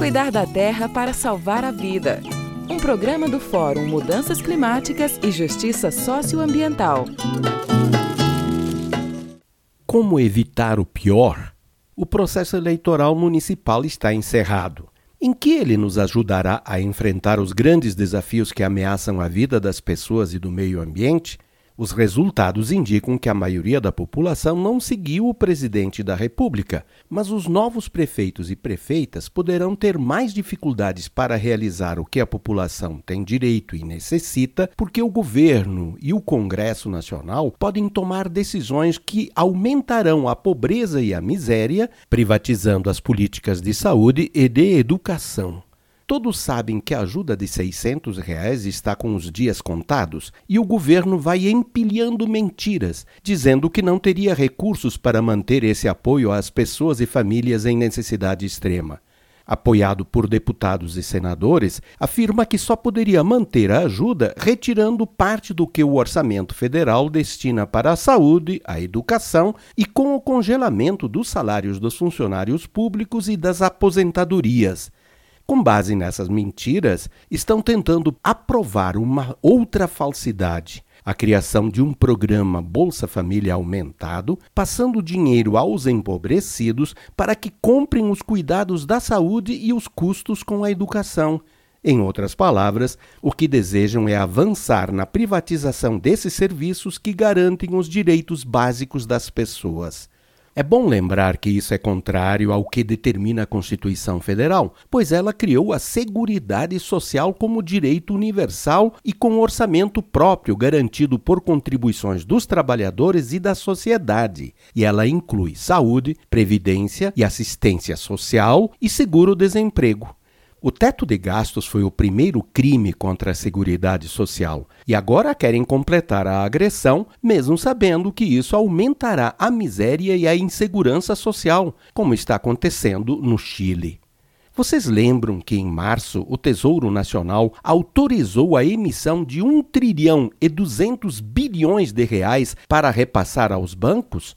Cuidar da terra para salvar a vida. Um programa do Fórum Mudanças Climáticas e Justiça Socioambiental. Como evitar o pior? O processo eleitoral municipal está encerrado. Em que ele nos ajudará a enfrentar os grandes desafios que ameaçam a vida das pessoas e do meio ambiente? Os resultados indicam que a maioria da população não seguiu o presidente da República, mas os novos prefeitos e prefeitas poderão ter mais dificuldades para realizar o que a população tem direito e necessita, porque o governo e o Congresso Nacional podem tomar decisões que aumentarão a pobreza e a miséria, privatizando as políticas de saúde e de educação. Todos sabem que a ajuda de 600 reais está com os dias contados e o governo vai empilhando mentiras, dizendo que não teria recursos para manter esse apoio às pessoas e famílias em necessidade extrema. Apoiado por deputados e senadores, afirma que só poderia manter a ajuda retirando parte do que o orçamento federal destina para a saúde, a educação e com o congelamento dos salários dos funcionários públicos e das aposentadorias. Com base nessas mentiras, estão tentando aprovar uma outra falsidade. A criação de um programa Bolsa Família aumentado, passando dinheiro aos empobrecidos para que comprem os cuidados da saúde e os custos com a educação. Em outras palavras, o que desejam é avançar na privatização desses serviços que garantem os direitos básicos das pessoas. É bom lembrar que isso é contrário ao que determina a Constituição Federal, pois ela criou a Seguridade Social como direito universal e com orçamento próprio garantido por contribuições dos trabalhadores e da sociedade, e ela inclui saúde, previdência e assistência social e seguro-desemprego. O teto de gastos foi o primeiro crime contra a Seguridade Social e agora querem completar a agressão, mesmo sabendo que isso aumentará a miséria e a insegurança social, como está acontecendo no Chile. Vocês lembram que em março o Tesouro Nacional autorizou a emissão de 1 trilhão e 200 bilhões de reais para repassar aos bancos?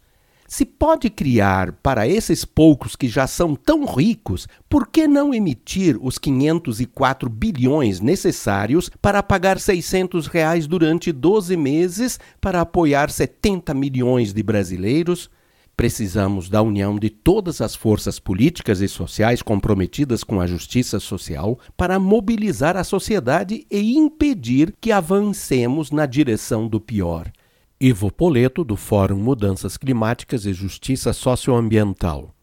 Se pode criar para esses poucos que já são tão ricos, por que não emitir os 504 bilhões necessários para pagar 600 reais durante 12 meses para apoiar 70 milhões de brasileiros? Precisamos da união de todas as forças políticas e sociais comprometidas com a justiça social para mobilizar a sociedade e impedir que avancemos na direção do pior. Ivo Poleto, do Fórum Mudanças Climáticas e Justiça Socioambiental.